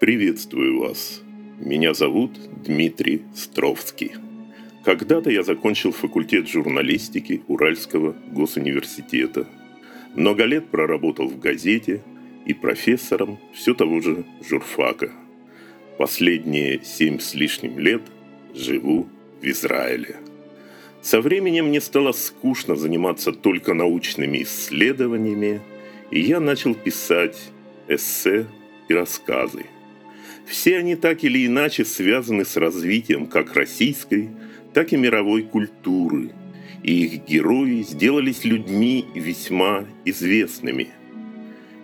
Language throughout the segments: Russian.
Приветствую вас. Меня зовут Дмитрий Стровский. Когда-то я закончил факультет журналистики Уральского госуниверситета. Много лет проработал в газете и профессором все того же журфака. Последние семь с лишним лет живу в Израиле. Со временем мне стало скучно заниматься только научными исследованиями, и я начал писать эссе и рассказы. Все они так или иначе связаны с развитием как российской, так и мировой культуры, и их герои сделались людьми весьма известными.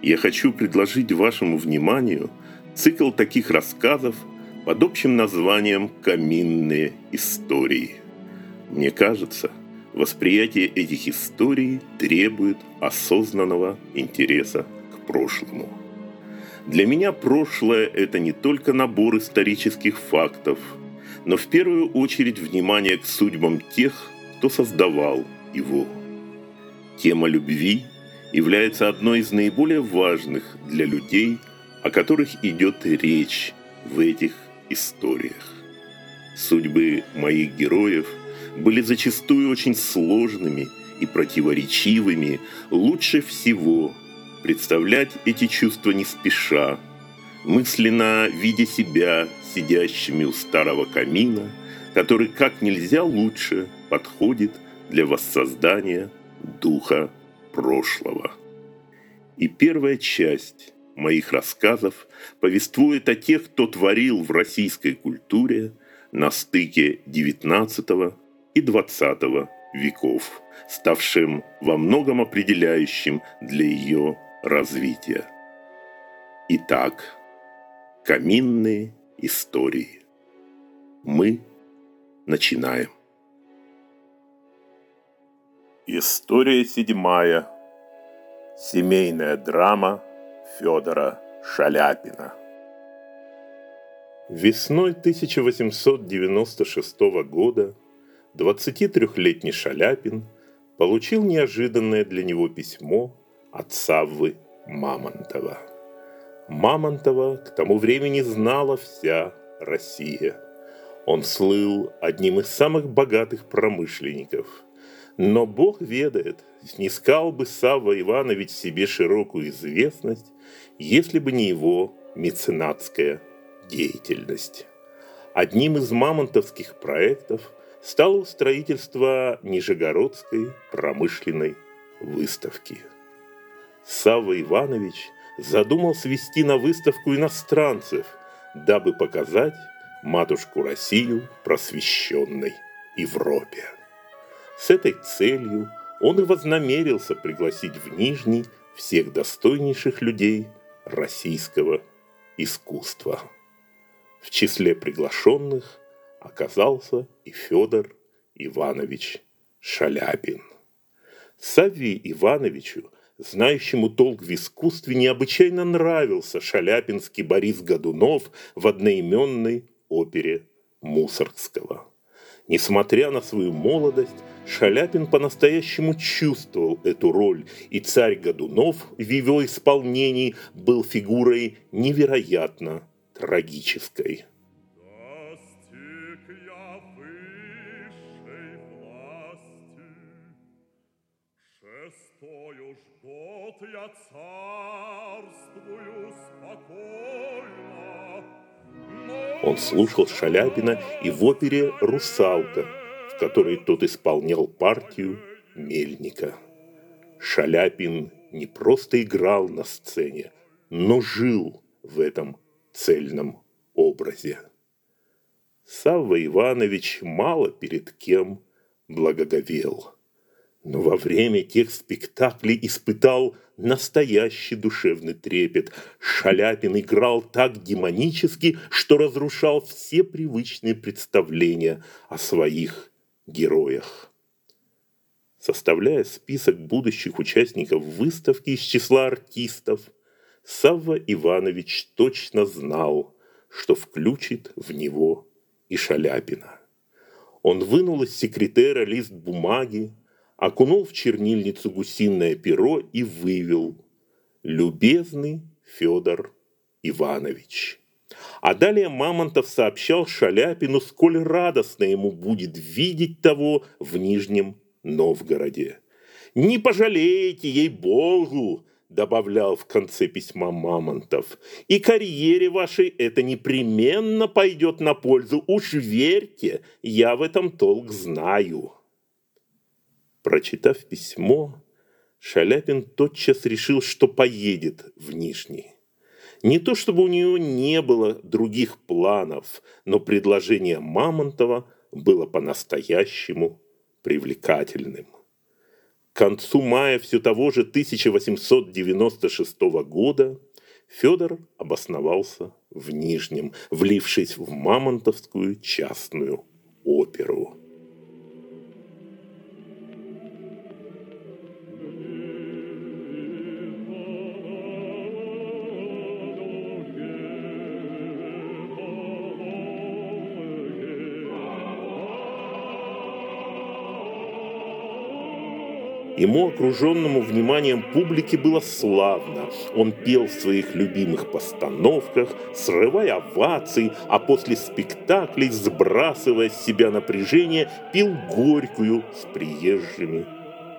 Я хочу предложить вашему вниманию цикл таких рассказов под общим названием «Каминные истории». Мне кажется, восприятие этих историй требует осознанного интереса к прошлому. Для меня прошлое – это не только набор исторических фактов, но в первую очередь внимание к судьбам тех, кто создавал его. Тема любви является одной из наиболее важных для людей, о которых идет речь в этих историях. Судьбы моих героев были зачастую очень сложными и противоречивыми. Лучше всего представлять эти чувства не спеша, мысленно видя себя сидящими у старого камина, который как нельзя лучше подходит для воссоздания духа прошлого. И первая часть моих рассказов повествует о тех, кто творил в российской культуре на стыке XIX и XX веков, ставшим во многом определяющим для ее развития. Итак, каминные истории. Мы начинаем. История седьмая. Семейная драма Федора Шаляпина. Весной 1896 года 23-летний Шаляпин получил неожиданное для него письмо от Саввы Мамонтова. Мамонтова к тому времени знала вся Россия. Он слыл одним из самых богатых промышленников. Но Бог ведает, снискал бы Савва Иванович себе широкую известность, если бы не его меценатская деятельность. Одним из мамонтовских проектов стало строительство Нижегородской промышленной выставки – Савва Иванович задумал свести на выставку иностранцев, дабы показать матушку Россию просвещенной Европе. С этой целью он и вознамерился пригласить в Нижний всех достойнейших людей российского искусства. В числе приглашенных оказался и Федор Иванович Шаляпин. Савве Ивановичу знающему толк в искусстве, необычайно нравился шаляпинский Борис Годунов в одноименной опере Мусоргского. Несмотря на свою молодость, Шаляпин по-настоящему чувствовал эту роль, и царь Годунов в его исполнении был фигурой невероятно трагической. Я царствую спокойно. Он слушал Шаляпина и в опере «Русалка», в которой тот исполнял партию Мельника. Шаляпин не просто играл на сцене, но жил в этом цельном образе. Савва Иванович мало перед кем благоговел – но во время тех спектаклей испытал настоящий душевный трепет. Шаляпин играл так демонически, что разрушал все привычные представления о своих героях. Составляя список будущих участников выставки из числа артистов, Савва Иванович точно знал, что включит в него и Шаляпина. Он вынул из секретера лист бумаги, окунул в чернильницу гусиное перо и вывел «Любезный Федор Иванович». А далее Мамонтов сообщал Шаляпину, сколь радостно ему будет видеть того в Нижнем Новгороде. «Не пожалеете, ей-богу!» добавлял в конце письма Мамонтов. «И карьере вашей это непременно пойдет на пользу, уж верьте, я в этом толк знаю». Прочитав письмо, Шаляпин тотчас решил, что поедет в Нижний. Не то чтобы у него не было других планов, но предложение Мамонтова было по-настоящему привлекательным. К концу мая все того же 1896 года Федор обосновался в Нижнем, влившись в Мамонтовскую частную оперу. Ему, окруженному вниманием публики, было славно. Он пел в своих любимых постановках, срывая овации, а после спектаклей, сбрасывая с себя напряжение, пил горькую с приезжими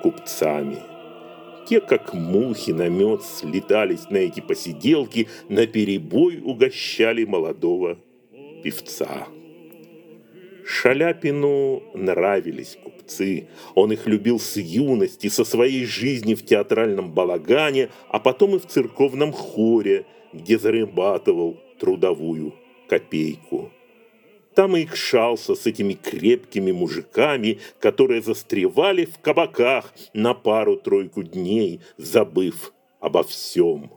купцами. Те, как мухи на мед, слетались на эти посиделки, на перебой угощали молодого певца. Шаляпину нравились купцы. Он их любил с юности, со своей жизни в театральном балагане, а потом и в церковном хоре, где зарабатывал трудовую копейку. Там и икшался с этими крепкими мужиками, которые застревали в кабаках на пару-тройку дней, забыв обо всем.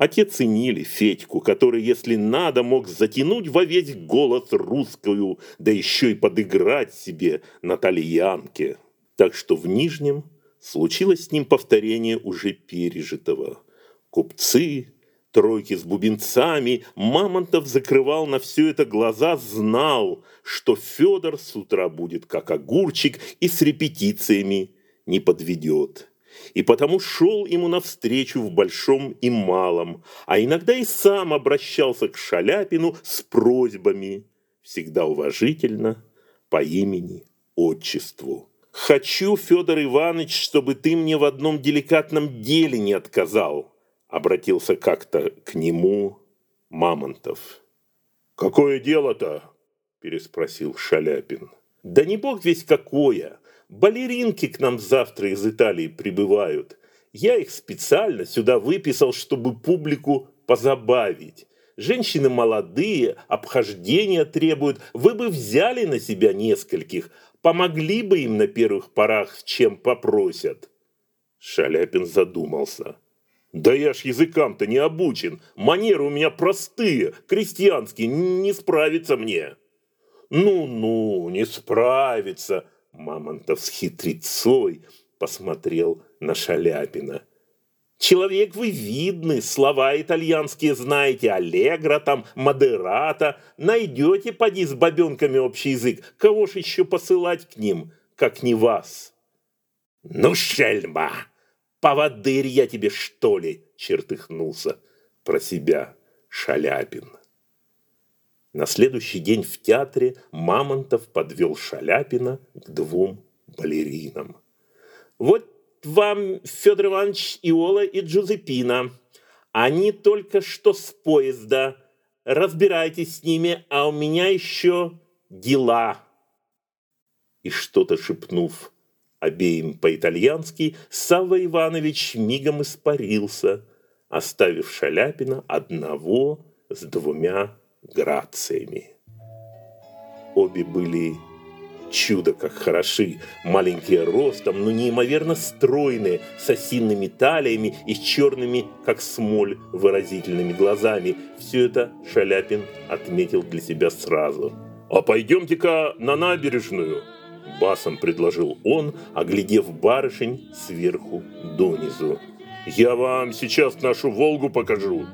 А те ценили Федьку, который, если надо, мог затянуть во весь голос русскую, да еще и подыграть себе на тальянке. Так что в Нижнем случилось с ним повторение уже пережитого. Купцы, тройки с бубенцами, Мамонтов закрывал на все это глаза, знал, что Федор с утра будет как огурчик и с репетициями не подведет и потому шел ему навстречу в большом и малом, а иногда и сам обращался к Шаляпину с просьбами, всегда уважительно, по имени, отчеству. «Хочу, Федор Иванович, чтобы ты мне в одном деликатном деле не отказал», обратился как-то к нему Мамонтов. «Какое дело-то?» переспросил Шаляпин. «Да не бог весь какое. Балеринки к нам завтра из Италии прибывают. Я их специально сюда выписал, чтобы публику позабавить. Женщины молодые, обхождения требуют. Вы бы взяли на себя нескольких, помогли бы им на первых порах, чем попросят. Шаляпин задумался. Да я ж языкам-то не обучен. Манеры у меня простые, крестьянские, не справится мне. Ну-ну, не справится, Мамонтов с хитрецой посмотрел на Шаляпина. Человек вы видный, слова итальянские знаете, аллегро там, модерата. Найдете, поди, с бабенками общий язык. Кого ж еще посылать к ним, как не вас? Ну, шельма, поводырь я тебе, что ли, чертыхнулся про себя Шаляпин. На следующий день в театре Мамонтов подвел Шаляпина к двум балеринам. «Вот вам, Федор Иванович, Иола и Джузепина. Они только что с поезда. Разбирайтесь с ними, а у меня еще дела». И что-то шепнув обеим по-итальянски, Савва Иванович мигом испарился, оставив Шаляпина одного с двумя грациями. Обе были чудо как хороши, маленькие ростом, но неимоверно стройные, с осинными талиями и с черными, как смоль, выразительными глазами. Все это Шаляпин отметил для себя сразу. «А пойдемте-ка на набережную!» Басом предложил он, оглядев барышень сверху донизу. «Я вам сейчас нашу Волгу покажу!»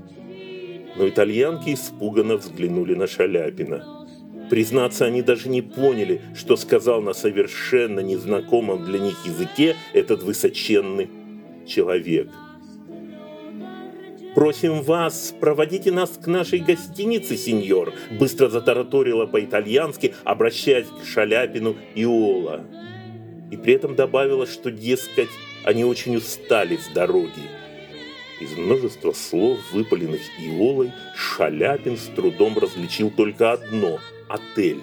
Но итальянки испуганно взглянули на Шаляпина. Признаться, они даже не поняли, что сказал на совершенно незнакомом для них языке этот высоченный человек. «Просим вас, проводите нас к нашей гостинице, сеньор», быстро затараторила по-итальянски, обращаясь к Шаляпину и Ола. И при этом добавила, что, дескать, они очень устали с дороги. Из множества слов, выпаленных Иолой, Шаляпин с трудом различил только одно – отель.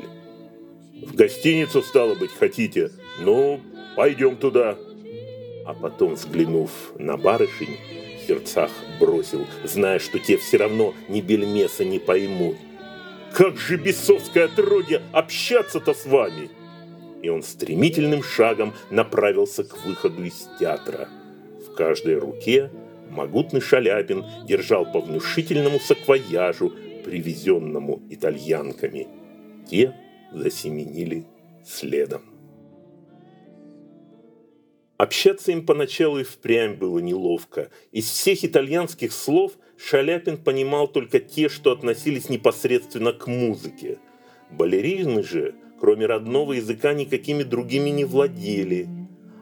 «В гостиницу, стало быть, хотите? Ну, пойдем туда». А потом, взглянув на барышень, в сердцах бросил, зная, что те все равно ни бельмеса не поймут. «Как же бесовское отродье общаться-то с вами!» И он стремительным шагом направился к выходу из театра. В каждой руке могутный Шаляпин держал по внушительному саквояжу, привезенному итальянками. Те засеменили следом. Общаться им поначалу и впрямь было неловко. Из всех итальянских слов Шаляпин понимал только те, что относились непосредственно к музыке. Балерины же, кроме родного языка, никакими другими не владели.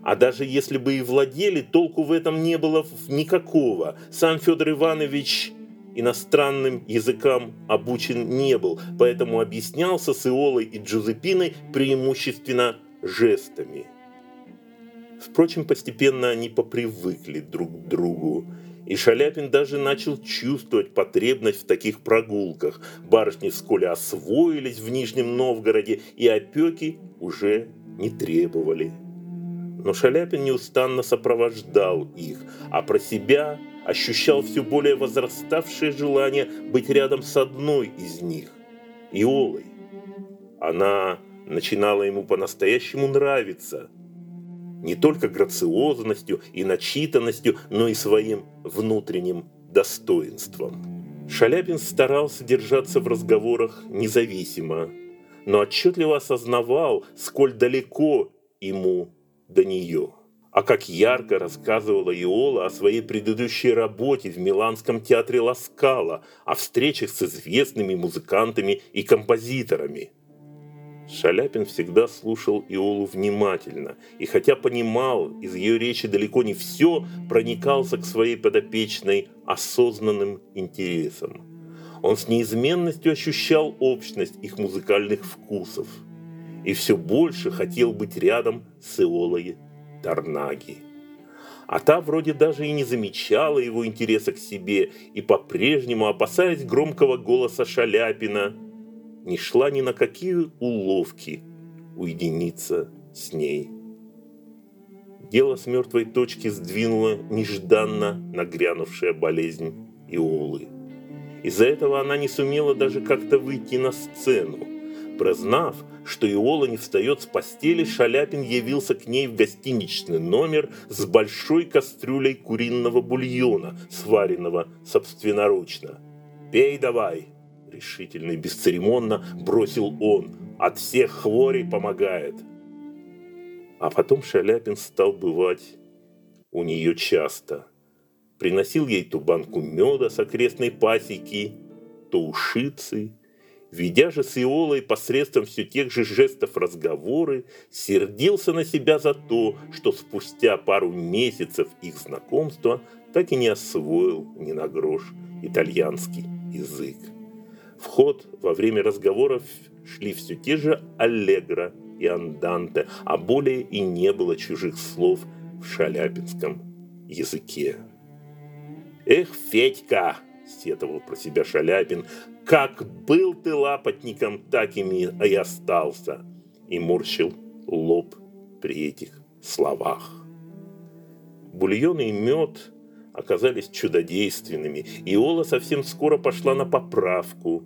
А даже если бы и владели, толку в этом не было никакого. Сам Федор Иванович иностранным языкам обучен не был, поэтому объяснялся с Иолой и Джузепиной преимущественно жестами. Впрочем, постепенно они попривыкли друг к другу. И Шаляпин даже начал чувствовать потребность в таких прогулках. Барышни вскоре освоились в Нижнем Новгороде, и опеки уже не требовали. Но Шаляпин неустанно сопровождал их, а про себя ощущал все более возраставшее желание быть рядом с одной из них – Иолой. Она начинала ему по-настоящему нравиться – не только грациозностью и начитанностью, но и своим внутренним достоинством. Шаляпин старался держаться в разговорах независимо, но отчетливо осознавал, сколь далеко ему до нее. А как ярко рассказывала Иола о своей предыдущей работе в Миланском театре Ласкала, о встречах с известными музыкантами и композиторами – Шаляпин всегда слушал Иолу внимательно, и хотя понимал из ее речи далеко не все, проникался к своей подопечной осознанным интересом. Он с неизменностью ощущал общность их музыкальных вкусов и все больше хотел быть рядом с Иолой Тарнаги. А та вроде даже и не замечала его интереса к себе и по-прежнему, опасаясь громкого голоса Шаляпина – не шла ни на какие уловки уединиться с ней. Дело с мертвой точки сдвинула нежданно нагрянувшая болезнь Иолы. Из-за этого она не сумела даже как-то выйти на сцену. Прознав, что Иола не встает с постели, Шаляпин явился к ней в гостиничный номер с большой кастрюлей куриного бульона, сваренного собственноручно. «Пей давай!» решительно и бесцеремонно бросил он. От всех хворей помогает. А потом Шаляпин стал бывать у нее часто. Приносил ей ту банку меда с окрестной пасеки, то ушицы. Ведя же с Иолой посредством все тех же жестов разговоры, сердился на себя за то, что спустя пару месяцев их знакомства так и не освоил ни на грош итальянский язык. В ход во время разговоров шли все те же аллегро и анданте, а более и не было чужих слов в шаляпинском языке. «Эх, Федька!» – сетовал про себя Шаляпин. «Как был ты лапотником, так им и остался!» И морщил лоб при этих словах. Бульон и мед оказались чудодейственными. Иола совсем скоро пошла на поправку,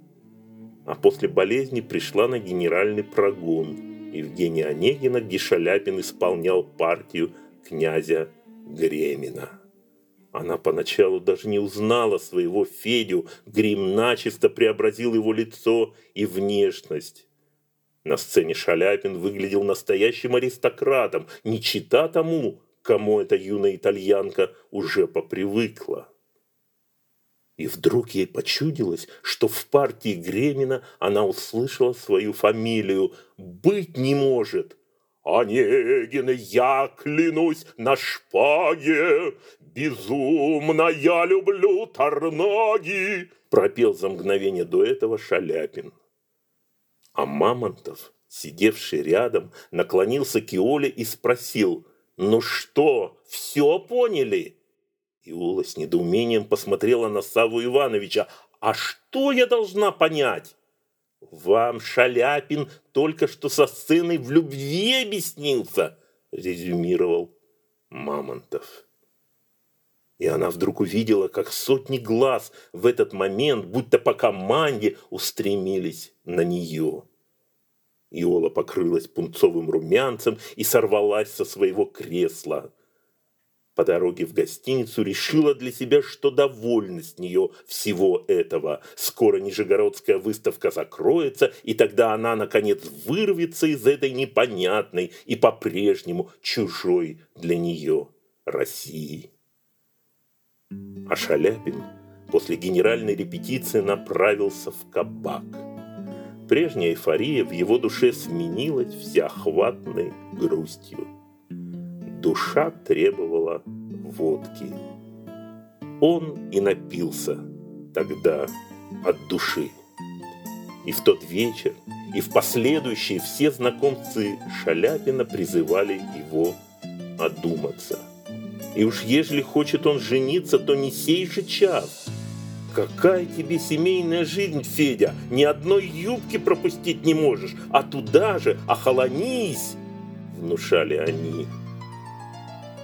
а после болезни пришла на генеральный прогон Евгения Онегина, где Шаляпин исполнял партию князя Гремина. Она поначалу даже не узнала своего Федю, грим начисто преобразил его лицо и внешность. На сцене Шаляпин выглядел настоящим аристократом, не чита тому, кому эта юная итальянка уже попривыкла. И вдруг ей почудилось, что в партии Гремина она услышала свою фамилию. «Быть не может!» Онегин, я клянусь на шпаге, Безумно я люблю торнаги, Пропел за мгновение до этого Шаляпин. А Мамонтов, сидевший рядом, наклонился к Иоле и спросил, «Ну что, все поняли?» Иола с недоумением посмотрела на Саву Ивановича. «А что я должна понять?» «Вам Шаляпин только что со сценой в любви объяснился», резюмировал Мамонтов. И она вдруг увидела, как сотни глаз в этот момент, будто по команде, устремились на нее. Иола покрылась пунцовым румянцем и сорвалась со своего кресла – по дороге в гостиницу решила для себя, что довольна с нее всего этого. Скоро Нижегородская выставка закроется, и тогда она, наконец, вырвется из этой непонятной и по-прежнему чужой для нее России. А Шаляпин после генеральной репетиции направился в кабак. Прежняя эйфория в его душе сменилась всеохватной грустью душа требовала водки. Он и напился тогда от души. И в тот вечер, и в последующие все знакомцы Шаляпина призывали его одуматься. И уж ежели хочет он жениться, то не сей же час. Какая тебе семейная жизнь, Федя? Ни одной юбки пропустить не можешь, а туда же охолонись, внушали они.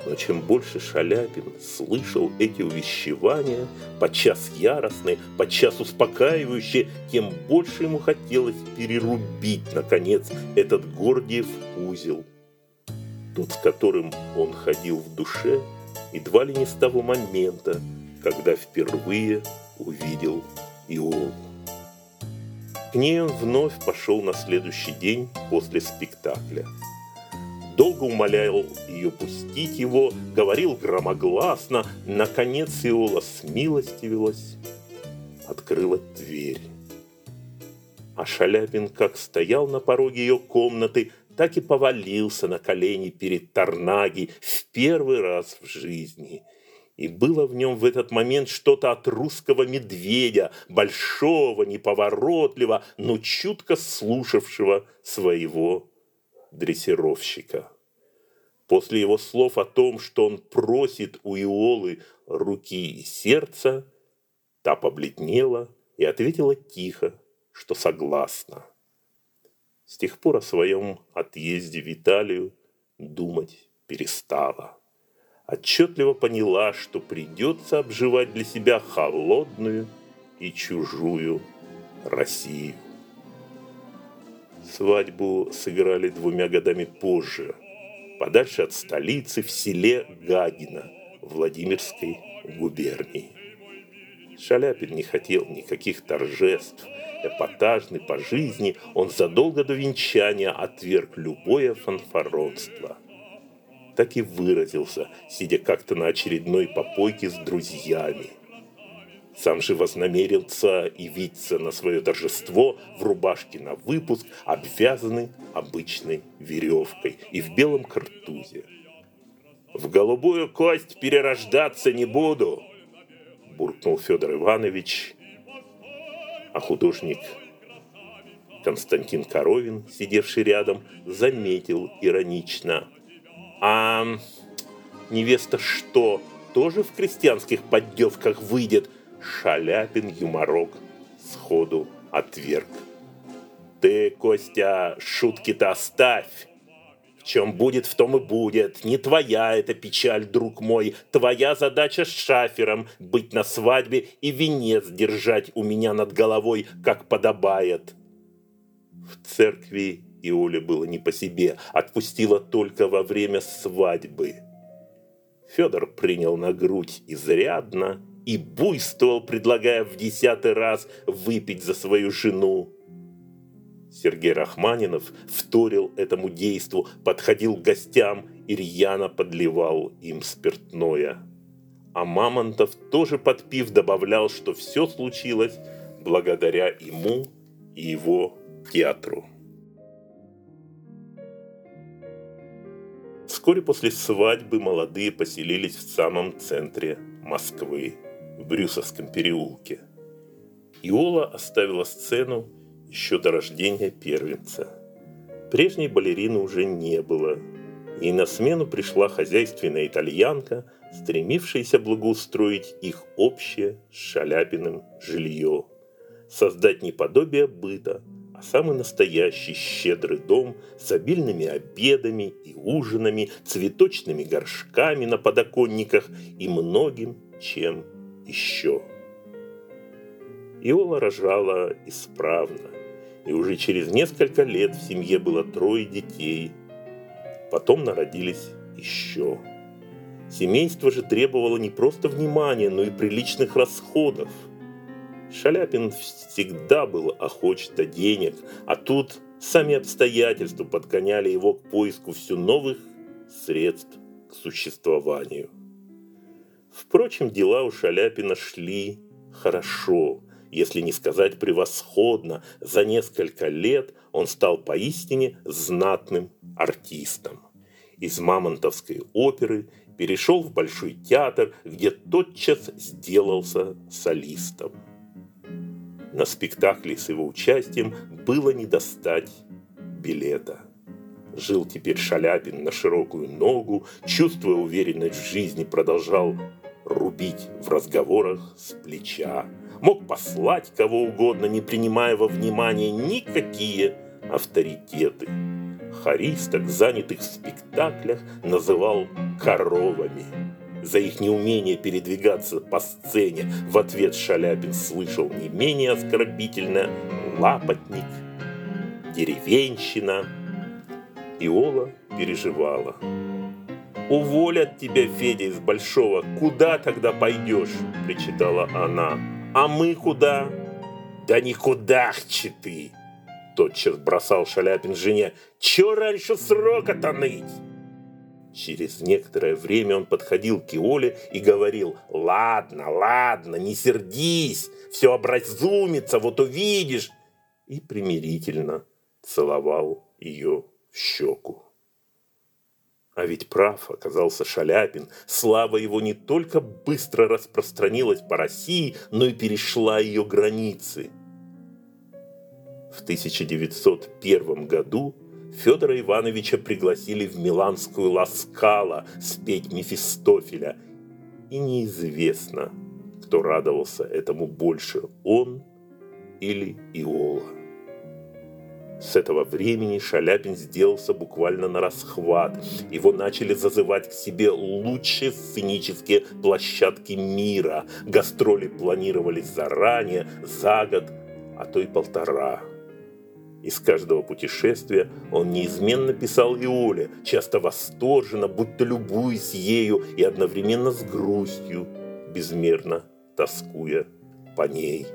Но чем больше Шаляпин слышал эти увещевания, подчас яростные, подчас успокаивающие, тем больше ему хотелось перерубить, наконец, этот Гордиев узел. Тот, с которым он ходил в душе, едва ли не с того момента, когда впервые увидел Иолу. К ней он вновь пошел на следующий день после спектакля – долго умолял ее пустить его, говорил громогласно. Наконец Иола смилостивилась, открыла дверь. А Шаляпин как стоял на пороге ее комнаты, так и повалился на колени перед Тарнаги в первый раз в жизни. И было в нем в этот момент что-то от русского медведя, большого, неповоротливого, но чутко слушавшего своего дрессировщика. После его слов о том, что он просит у Иолы руки и сердца, та побледнела и ответила тихо, что согласна. С тех пор о своем отъезде в Италию думать перестала. Отчетливо поняла, что придется обживать для себя холодную и чужую Россию. Свадьбу сыграли двумя годами позже, подальше от столицы, в селе Гагина Владимирской губернии. Шаляпин не хотел никаких торжеств, эпатажный по жизни, он задолго до венчания отверг любое фанфаронство. Так и выразился, сидя как-то на очередной попойке с друзьями – сам же вознамерился явиться на свое торжество в рубашке на выпуск, обвязанный обычной веревкой и в белом картузе. «В голубую кость перерождаться не буду!» – буркнул Федор Иванович, а художник Константин Коровин, сидевший рядом, заметил иронично. «А невеста что, тоже в крестьянских поддевках выйдет?» Шаляпин юморок сходу отверг. Ты, Костя, шутки-то оставь. В чем будет, в том и будет. Не твоя эта печаль, друг мой. Твоя задача с шафером быть на свадьбе и венец держать у меня над головой, как подобает. В церкви Иоле было не по себе, отпустила только во время свадьбы. Федор принял на грудь изрядно и буйствовал, предлагая в десятый раз выпить за свою жену. Сергей Рахманинов вторил этому действу, подходил к гостям и рьяно подливал им спиртное. А Мамонтов, тоже подпив, добавлял, что все случилось благодаря ему и его театру. Вскоре после свадьбы молодые поселились в самом центре Москвы, в Брюсовском переулке. Иола оставила сцену еще до рождения первенца. Прежней балерины уже не было, и на смену пришла хозяйственная итальянка, стремившаяся благоустроить их общее с Шаляпиным жилье, создать не подобие быта, а самый настоящий щедрый дом с обильными обедами и ужинами, цветочными горшками на подоконниках и многим чем еще. Иола рожала исправно, и уже через несколько лет в семье было трое детей. Потом народились еще. Семейство же требовало не просто внимания, но и приличных расходов – Шаляпин всегда был охоч до денег, а тут сами обстоятельства подгоняли его к поиску все новых средств к существованию. Впрочем, дела у Шаляпина шли хорошо, если не сказать превосходно. За несколько лет он стал поистине знатным артистом. Из мамонтовской оперы перешел в Большой театр, где тотчас сделался солистом. На спектакле с его участием было не достать билета. Жил теперь Шаляпин на широкую ногу, чувствуя уверенность в жизни, продолжал рубить в разговорах с плеча. Мог послать кого угодно, не принимая во внимание никакие авторитеты. Харисток, занятых в спектаклях, называл коровами. За их неумение передвигаться по сцене в ответ Шаляпин слышал не менее оскорбительно «лапотник», «деревенщина». Иола переживала. «Уволят тебя, Федя, из Большого. Куда тогда пойдешь?» – причитала она. «А мы куда?» «Да никуда, ты!» Тотчас бросал Шаляпин жене. «Чё раньше срока-то ныть?» Через некоторое время он подходил к Иоле и говорил, «Ладно, ладно, не сердись, все образумится, вот увидишь». И примирительно целовал ее в щеку. А ведь прав оказался Шаляпин. Слава его не только быстро распространилась по России, но и перешла ее границы. В 1901 году Федора Ивановича пригласили в миланскую Ласкала спеть Мефистофеля. И неизвестно, кто радовался этому больше, он или Иола. С этого времени Шаляпин сделался буквально на расхват. Его начали зазывать к себе лучшие сценические площадки мира. Гастроли планировались заранее, за год, а то и полтора. Из каждого путешествия он неизменно писал Виоле, часто восторженно, будто любуясь ею и одновременно с грустью, безмерно тоскуя по ней.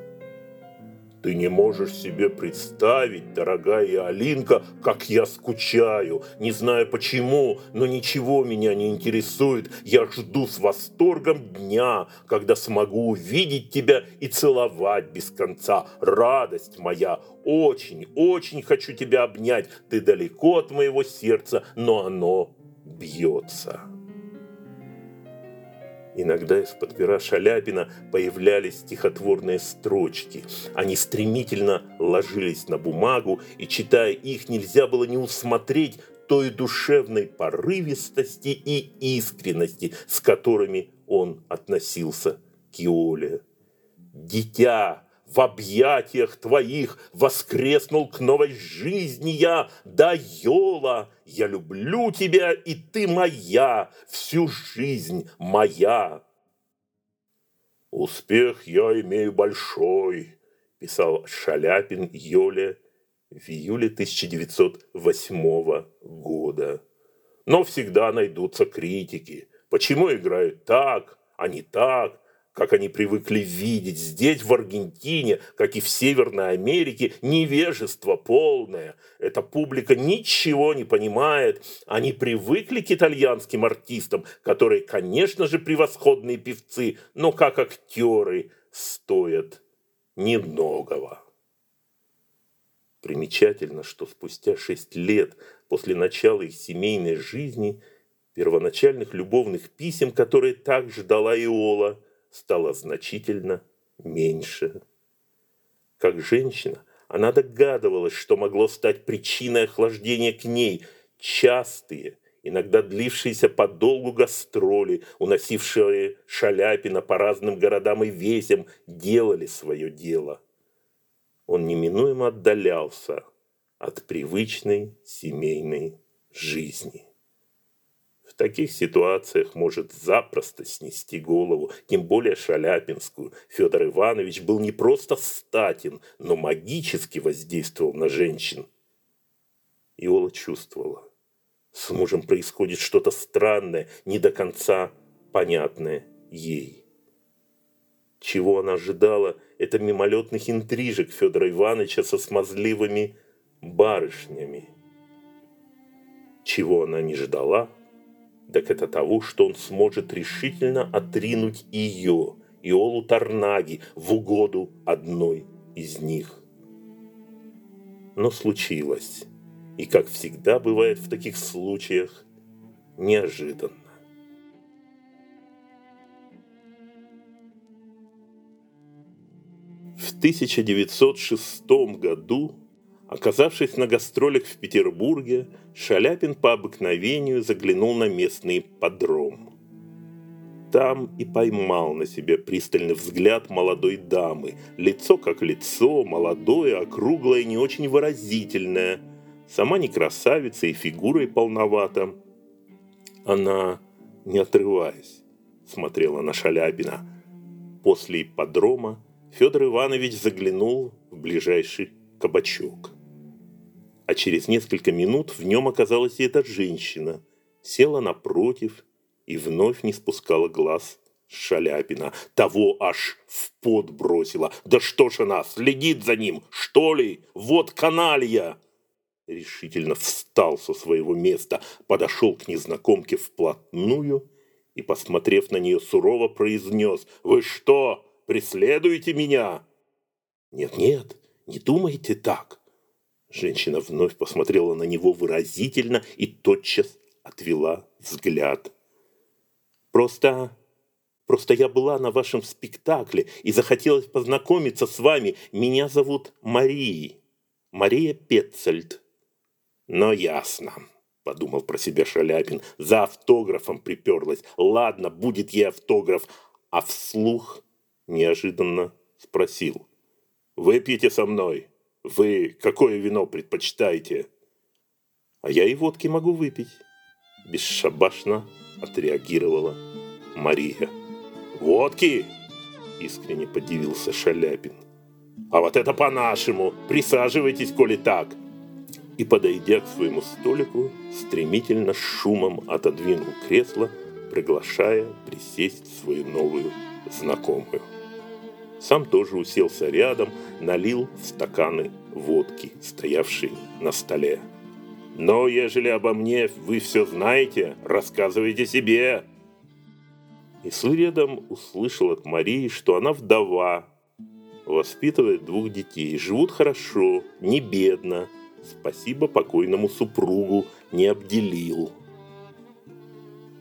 Ты не можешь себе представить, дорогая Алинка, как я скучаю. Не знаю почему, но ничего меня не интересует. Я жду с восторгом дня, когда смогу увидеть тебя и целовать без конца. Радость моя, очень, очень хочу тебя обнять. Ты далеко от моего сердца, но оно бьется. Иногда из-под пера Шаляпина появлялись стихотворные строчки. Они стремительно ложились на бумагу, и, читая их, нельзя было не усмотреть той душевной порывистости и искренности, с которыми он относился к Иоле. «Дитя!» В объятиях твоих воскреснул к новой жизни я, да, Йола, я люблю тебя, и ты моя, всю жизнь моя. Успех я имею большой, писал Шаляпин Йоле в июле 1908 года. Но всегда найдутся критики. Почему играют так, а не так? Как они привыкли видеть здесь, в Аргентине, как и в Северной Америке, невежество полное. Эта публика ничего не понимает. Они привыкли к итальянским артистам, которые, конечно же, превосходные певцы, но как актеры стоят немногого. Примечательно, что спустя шесть лет после начала их семейной жизни первоначальных любовных писем, которые так ждала Иола, стало значительно меньше. Как женщина, она догадывалась, что могло стать причиной охлаждения к ней частые, иногда длившиеся подолгу гастроли, уносившие Шаляпина по разным городам и весям, делали свое дело. Он неминуемо отдалялся от привычной семейной жизни. Таких ситуациях может запросто снести голову, тем более Шаляпинскую. Федор Иванович был не просто статен, но магически воздействовал на женщин. Иола чувствовала. С мужем происходит что-то странное, не до конца понятное ей. Чего она ожидала, это мимолетных интрижек Федора Ивановича со смазливыми барышнями. Чего она не ждала, так это того, что он сможет решительно отринуть ее, Иолу Тарнаги, в угоду одной из них. Но случилось, и, как всегда бывает в таких случаях, неожиданно. В 1906 году Оказавшись на гастролях в Петербурге, Шаляпин по обыкновению заглянул на местный подром. Там и поймал на себе пристальный взгляд молодой дамы. Лицо как лицо, молодое, округлое, не очень выразительное. Сама не красавица и фигурой полновата. Она, не отрываясь, смотрела на Шаляпина. После ипподрома Федор Иванович заглянул в ближайший кабачок а через несколько минут в нем оказалась и эта женщина, села напротив и вновь не спускала глаз Шаляпина. Того аж в пот бросила. Да что ж она, следит за ним, что ли? Вот каналья! Решительно встал со своего места, подошел к незнакомке вплотную и, посмотрев на нее сурово, произнес «Вы что, преследуете меня?» «Нет-нет, не думайте так», Женщина вновь посмотрела на него выразительно и тотчас отвела взгляд. «Просто... просто я была на вашем спектакле и захотелось познакомиться с вами. Меня зовут Мария. Мария Петцельд». «Но ясно», — подумал про себя Шаляпин. «За автографом приперлась. Ладно, будет ей автограф». А вслух неожиданно спросил. «Выпьете со мной?» Вы какое вино предпочитаете? А я и водки могу выпить. Бесшабашно отреагировала Мария. Водки? Искренне подивился Шаляпин. А вот это по-нашему. Присаживайтесь, коли так. И, подойдя к своему столику, стремительно шумом отодвинул кресло, приглашая присесть свою новую знакомую. Сам тоже уселся рядом, налил в стаканы водки, стоявшие на столе. «Но ежели обо мне вы все знаете, рассказывайте себе!» И следом услышал от Марии, что она вдова, воспитывает двух детей, живут хорошо, не бедно, спасибо покойному супругу, не обделил.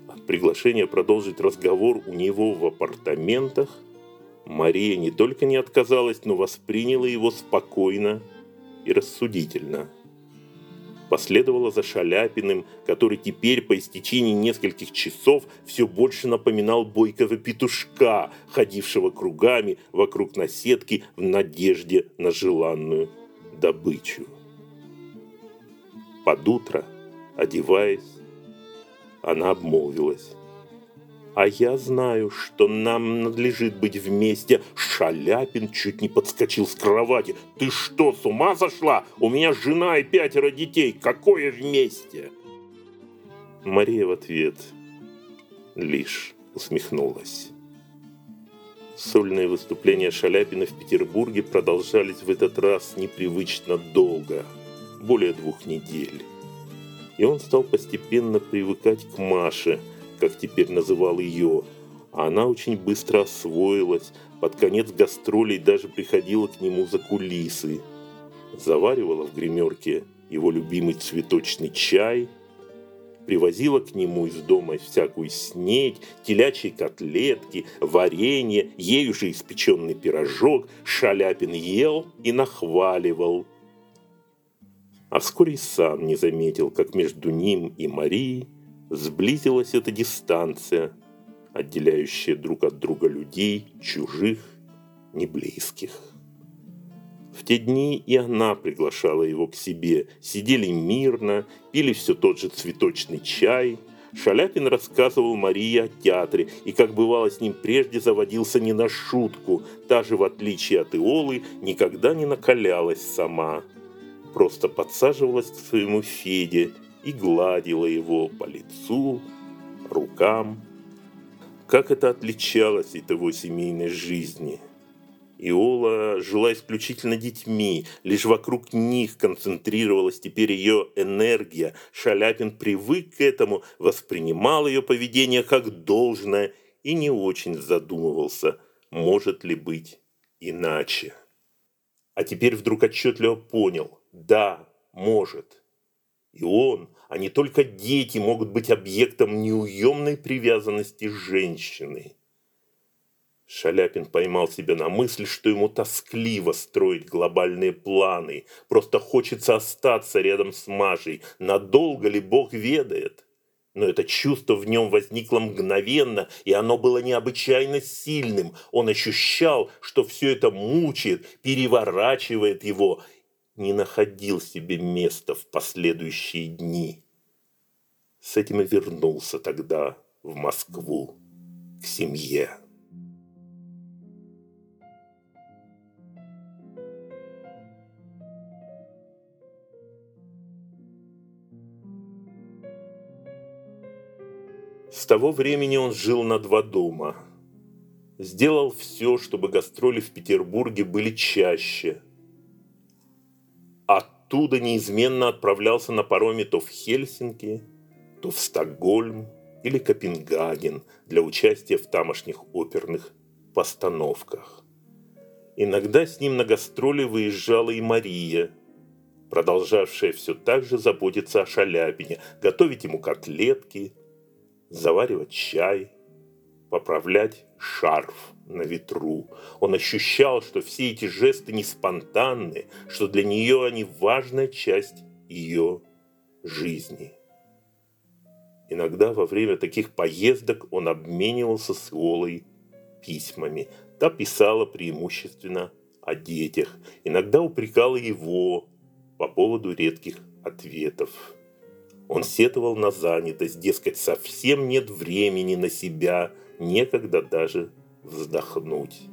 От приглашения продолжить разговор у него в апартаментах Мария не только не отказалась, но восприняла его спокойно и рассудительно. Последовала за Шаляпиным, который теперь по истечении нескольких часов все больше напоминал бойкого петушка, ходившего кругами вокруг наседки в надежде на желанную добычу. Под утро, одеваясь, она обмолвилась. А я знаю, что нам надлежит быть вместе. Шаляпин чуть не подскочил с кровати. Ты что, с ума сошла? У меня жена и пятеро детей. Какое вместе? Мария в ответ лишь усмехнулась. Сольные выступления Шаляпина в Петербурге продолжались в этот раз непривычно долго, более двух недель. И он стал постепенно привыкать к Маше – как теперь называл ее, она очень быстро освоилась, под конец гастролей даже приходила к нему за кулисы. Заваривала в гримерке его любимый цветочный чай, привозила к нему из дома всякую снедь, телячьи котлетки, варенье, ею же испеченный пирожок, Шаляпин ел и нахваливал. А вскоре сам не заметил, как между ним и Марией сблизилась эта дистанция, отделяющая друг от друга людей, чужих, неблизких. В те дни и она приглашала его к себе. Сидели мирно, пили все тот же цветочный чай. Шаляпин рассказывал Марии о театре и, как бывало с ним прежде, заводился не на шутку. Та же, в отличие от Иолы, никогда не накалялась сама. Просто подсаживалась к своему Феде и гладила его по лицу, рукам. Как это отличалось от его семейной жизни – Иола жила исключительно детьми, лишь вокруг них концентрировалась теперь ее энергия. Шаляпин привык к этому, воспринимал ее поведение как должное и не очень задумывался, может ли быть иначе. А теперь вдруг отчетливо понял, да, может. И он, а не только дети, могут быть объектом неуемной привязанности женщины. Шаляпин поймал себя на мысли, что ему тоскливо строить глобальные планы. Просто хочется остаться рядом с Машей. Надолго ли Бог ведает? Но это чувство в нем возникло мгновенно, и оно было необычайно сильным. Он ощущал, что все это мучает, переворачивает его. Не находил себе места в последующие дни. С этим и вернулся тогда в Москву, к семье. С того времени он жил на два дома. Сделал все, чтобы гастроли в Петербурге были чаще. Оттуда неизменно отправлялся на пароме то в Хельсинки, то в Стокгольм или Копенгаген для участия в тамошних оперных постановках. Иногда с ним на гастроли выезжала и Мария, продолжавшая все так же заботиться о Шаляпине, готовить ему котлетки – заваривать чай, поправлять шарф на ветру. Он ощущал, что все эти жесты не спонтанны, что для нее они важная часть ее жизни. Иногда во время таких поездок он обменивался с Олой письмами. Та писала преимущественно о детях. Иногда упрекала его по поводу редких ответов. Он сетовал на занятость, дескать, совсем нет времени на себя, некогда даже вздохнуть.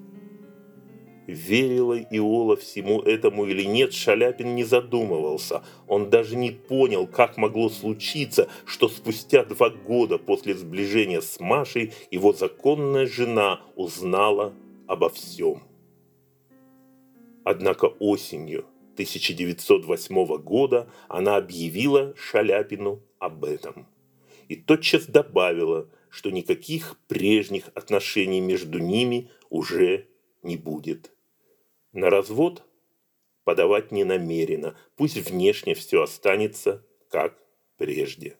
Верила Иола всему этому или нет, Шаляпин не задумывался. Он даже не понял, как могло случиться, что спустя два года после сближения с Машей его законная жена узнала обо всем. Однако осенью 1908 года она объявила Шаляпину об этом. И тотчас добавила, что никаких прежних отношений между ними уже не будет. На развод подавать не намерена, пусть внешне все останется как прежде.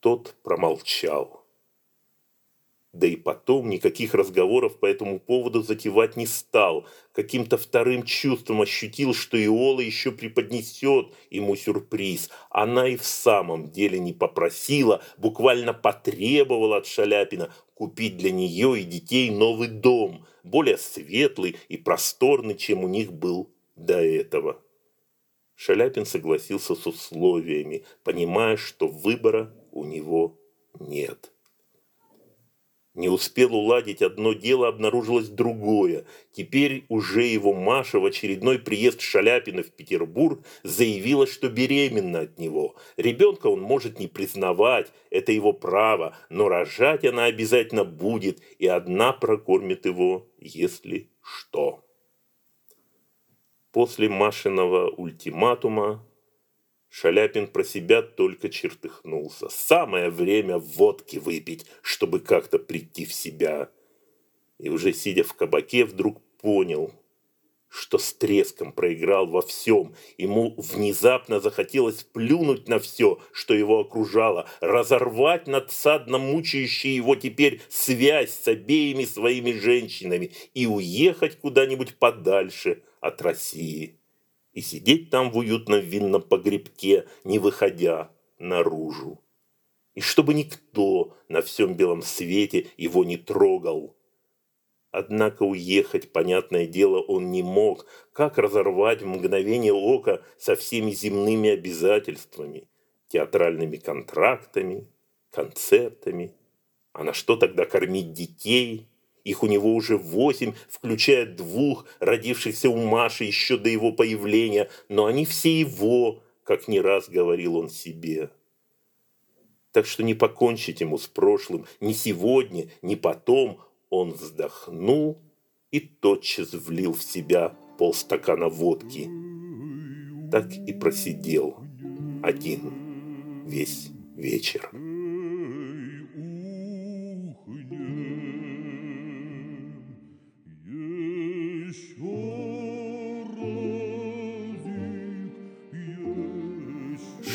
Тот промолчал. Да и потом никаких разговоров по этому поводу затевать не стал. Каким-то вторым чувством ощутил, что Иола еще преподнесет ему сюрприз. Она и в самом деле не попросила, буквально потребовала от Шаляпина купить для нее и детей новый дом, более светлый и просторный, чем у них был до этого. Шаляпин согласился с условиями, понимая, что выбора у него нет. Не успел уладить одно дело, обнаружилось другое. Теперь уже его Маша в очередной приезд Шаляпина в Петербург заявила, что беременна от него. Ребенка он может не признавать, это его право, но рожать она обязательно будет, и одна прокормит его, если что. После Машиного ультиматума Шаляпин про себя только чертыхнулся. Самое время водки выпить, чтобы как-то прийти в себя. И уже сидя в кабаке, вдруг понял, что с треском проиграл во всем. Ему внезапно захотелось плюнуть на все, что его окружало, разорвать надсадно мучающую его теперь связь с обеими своими женщинами и уехать куда-нибудь подальше от России. И сидеть там в уютном винном погребке, не выходя наружу. И чтобы никто на всем белом свете его не трогал – Однако уехать, понятное дело, он не мог. Как разорвать в мгновение ока со всеми земными обязательствами, театральными контрактами, концертами? А на что тогда кормить детей? Их у него уже восемь, включая двух, родившихся у Маши еще до его появления, но они все его, как не раз говорил он себе. Так что не покончить ему с прошлым ни сегодня, ни потом, он вздохнул и тотчас влил в себя полстакана водки. Так и просидел один весь вечер.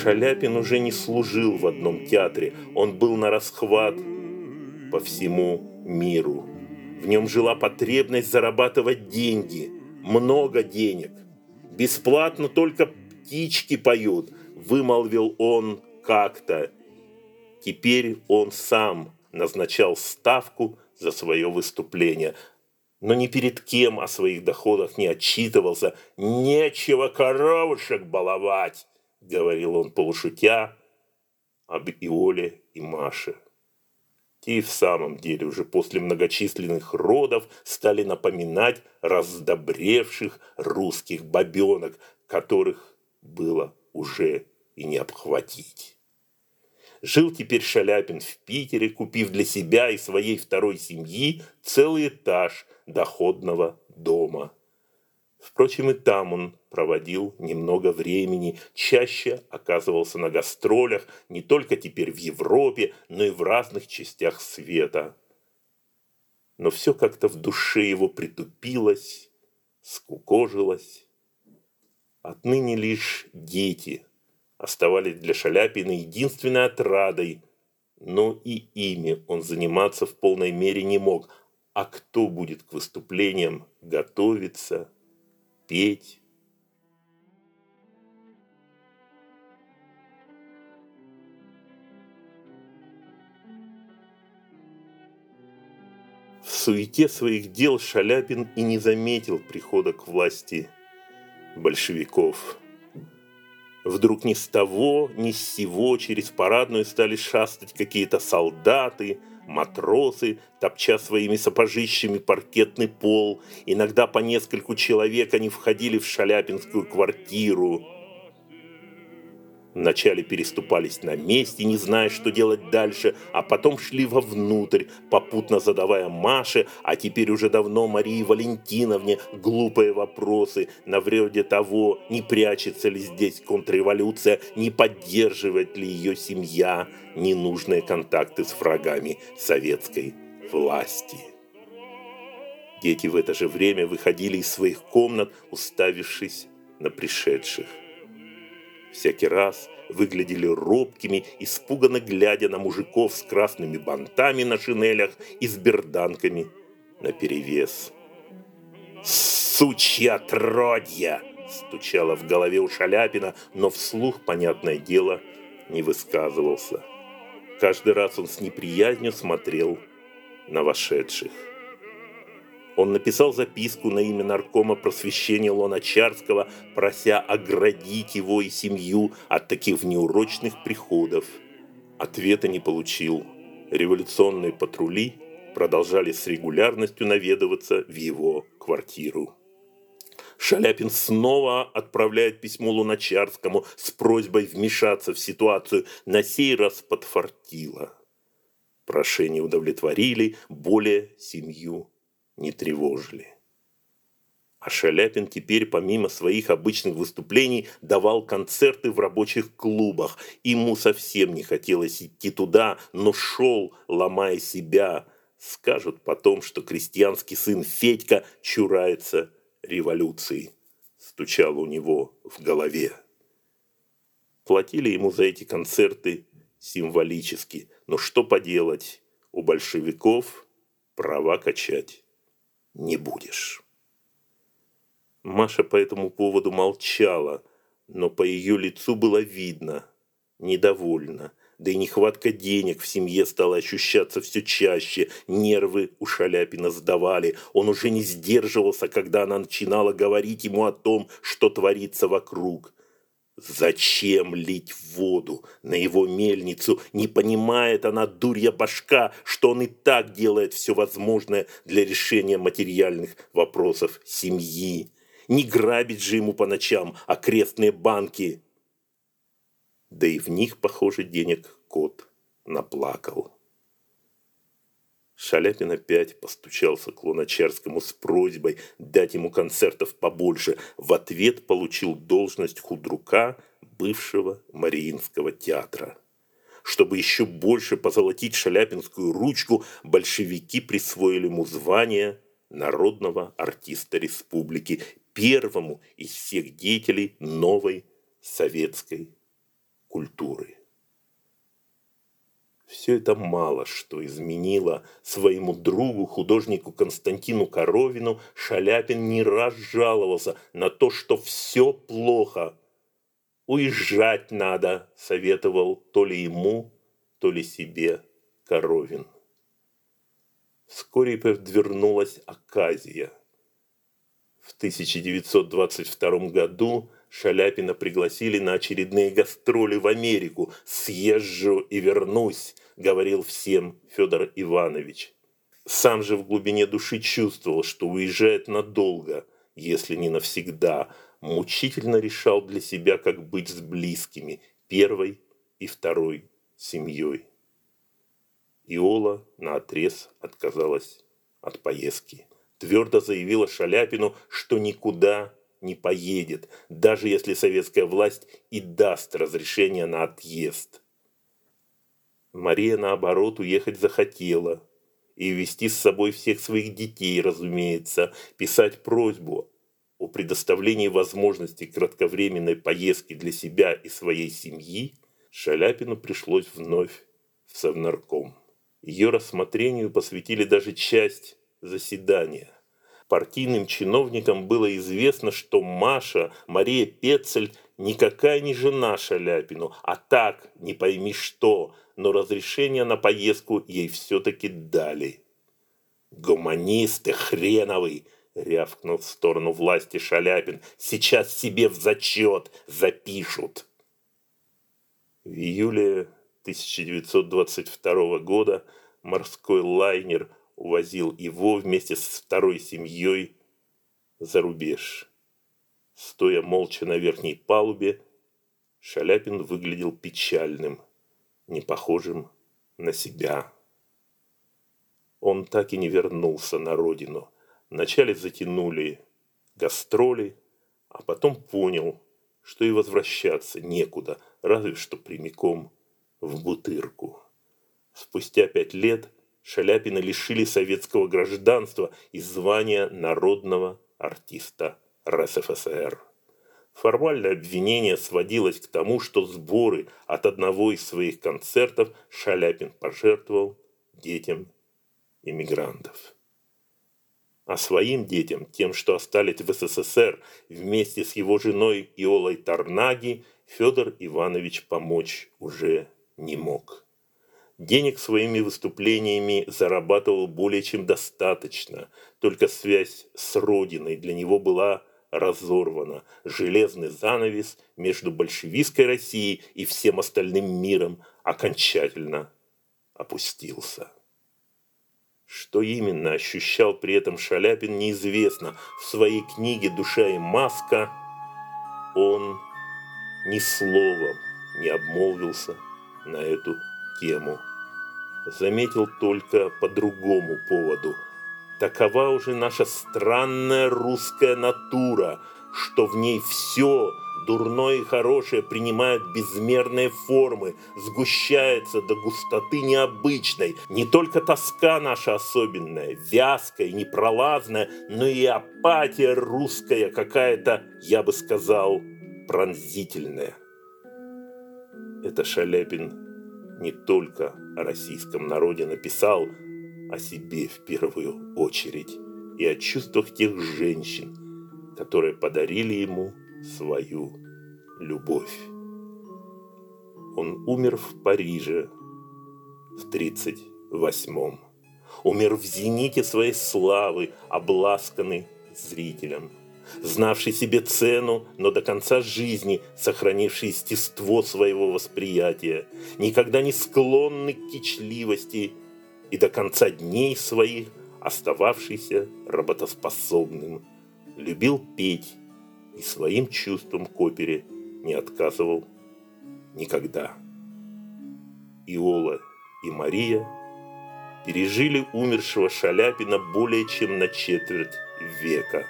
Шаляпин уже не служил в одном театре, он был на расхват по всему миру. В нем жила потребность зарабатывать деньги, много денег. Бесплатно только птички поют, вымолвил он как-то. Теперь он сам назначал ставку за свое выступление, но ни перед кем о своих доходах не отчитывался. «Нечего коровушек баловать!» — говорил он полушутя об Иоле и Маше. Те в самом деле уже после многочисленных родов стали напоминать раздобревших русских бабенок, которых было уже и не обхватить. Жил теперь Шаляпин в Питере, купив для себя и своей второй семьи целый этаж доходного дома – Впрочем, и там он проводил немного времени, чаще оказывался на гастролях не только теперь в Европе, но и в разных частях света. Но все как-то в душе его притупилось, скукожилось. Отныне лишь дети оставались для Шаляпина единственной отрадой, но и ими он заниматься в полной мере не мог. А кто будет к выступлениям готовиться – петь. В суете своих дел Шаляпин и не заметил прихода к власти большевиков. Вдруг ни с того, ни с сего через парадную стали шастать какие-то солдаты – матросы, топча своими сапожищами паркетный пол. Иногда по нескольку человек они входили в шаляпинскую квартиру. Вначале переступались на месте, не зная, что делать дальше, а потом шли вовнутрь, попутно задавая Маше, а теперь уже давно Марии Валентиновне, глупые вопросы на вреде того, не прячется ли здесь контрреволюция, не поддерживает ли ее семья ненужные контакты с врагами советской власти. Дети в это же время выходили из своих комнат, уставившись на пришедших всякий раз выглядели робкими, испуганно глядя на мужиков с красными бантами на шинелях и с берданками наперевес. «Сучья отродья!» – стучало в голове у Шаляпина, но вслух, понятное дело, не высказывался. Каждый раз он с неприязнью смотрел на вошедших. Он написал записку на имя наркома просвещения Луначарского, прося оградить его и семью от таких внеурочных приходов. Ответа не получил. Революционные патрули продолжали с регулярностью наведываться в его квартиру. Шаляпин снова отправляет письмо Луначарскому с просьбой вмешаться в ситуацию, на сей раз подфартило. Прошение удовлетворили более семью не тревожили. А Шаляпин теперь, помимо своих обычных выступлений, давал концерты в рабочих клубах. Ему совсем не хотелось идти туда, но шел, ломая себя. Скажут потом, что крестьянский сын Федька чурается революции стучало у него в голове. Платили ему за эти концерты символически, но что поделать, у большевиков права качать не будешь. Маша по этому поводу молчала, но по ее лицу было видно, недовольна, да и нехватка денег в семье стала ощущаться все чаще, нервы у Шаляпина сдавали, он уже не сдерживался, когда она начинала говорить ему о том, что творится вокруг. Зачем лить воду на его мельницу? Не понимает она, дурья башка, что он и так делает все возможное для решения материальных вопросов семьи. Не грабить же ему по ночам окрестные банки. Да и в них, похоже, денег кот наплакал. Шаляпин опять постучался к Луначарскому с просьбой дать ему концертов побольше. В ответ получил должность худрука бывшего Мариинского театра. Чтобы еще больше позолотить шаляпинскую ручку, большевики присвоили ему звание народного артиста республики, первому из всех деятелей новой советской культуры. Все это мало что изменило своему другу, художнику Константину Коровину. Шаляпин не раз жаловался на то, что все плохо. «Уезжать надо», — советовал то ли ему, то ли себе Коровин. Вскоре подвернулась оказия. В 1922 году Шаляпина пригласили на очередные гастроли в Америку. «Съезжу и вернусь», — говорил всем Федор Иванович. Сам же в глубине души чувствовал, что уезжает надолго, если не навсегда. Мучительно решал для себя, как быть с близкими, первой и второй семьей. Иола наотрез отказалась от поездки. Твердо заявила Шаляпину, что никуда не поедет, даже если советская власть и даст разрешение на отъезд. Мария, наоборот, уехать захотела. И вести с собой всех своих детей, разумеется, писать просьбу о предоставлении возможности кратковременной поездки для себя и своей семьи Шаляпину пришлось вновь в Совнарком. Ее рассмотрению посвятили даже часть заседания – партийным чиновникам было известно, что Маша, Мария Пецель, никакая не жена Шаляпину, а так, не пойми что, но разрешение на поездку ей все-таки дали. «Гуманисты хреновый!» — рявкнул в сторону власти Шаляпин. «Сейчас себе в зачет запишут!» В июле 1922 года морской лайнер – увозил его вместе с второй семьей за рубеж. Стоя молча на верхней палубе, Шаляпин выглядел печальным, не похожим на себя. Он так и не вернулся на родину. Вначале затянули гастроли, а потом понял, что и возвращаться некуда, разве что прямиком в Бутырку. Спустя пять лет – Шаляпина лишили советского гражданства и звания народного артиста РСФСР. Формальное обвинение сводилось к тому, что сборы от одного из своих концертов Шаляпин пожертвовал детям иммигрантов. А своим детям, тем, что остались в СССР, вместе с его женой Иолой Тарнаги, Федор Иванович помочь уже не мог. Денег своими выступлениями зарабатывал более чем достаточно, только связь с родиной для него была разорвана. Железный занавес между большевистской Россией и всем остальным миром окончательно опустился. Что именно ощущал при этом Шаляпин, неизвестно. В своей книге «Душа и маска» он ни словом не обмолвился на эту тему заметил только по другому поводу. Такова уже наша странная русская натура, что в ней все Дурное и хорошее принимает безмерные формы, сгущается до густоты необычной. Не только тоска наша особенная, вязкая непролазная, но и апатия русская какая-то, я бы сказал, пронзительная. Это Шаляпин не только о российском народе написал, о себе в первую очередь и о чувствах тех женщин, которые подарили ему свою любовь. Он умер в Париже в 38-м. Умер в зените своей славы, обласканный зрителем, знавший себе цену, но до конца жизни сохранивший естество своего восприятия, никогда не склонный к кичливости и до конца дней своих остававшийся работоспособным, любил петь и своим чувствам к опере не отказывал никогда. Иола и Мария пережили умершего Шаляпина более чем на четверть века.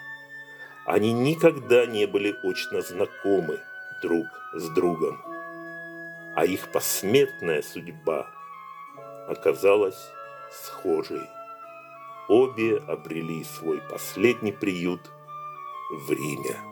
Они никогда не были очно знакомы друг с другом, а их посмертная судьба оказалась схожей. Обе обрели свой последний приют в Риме.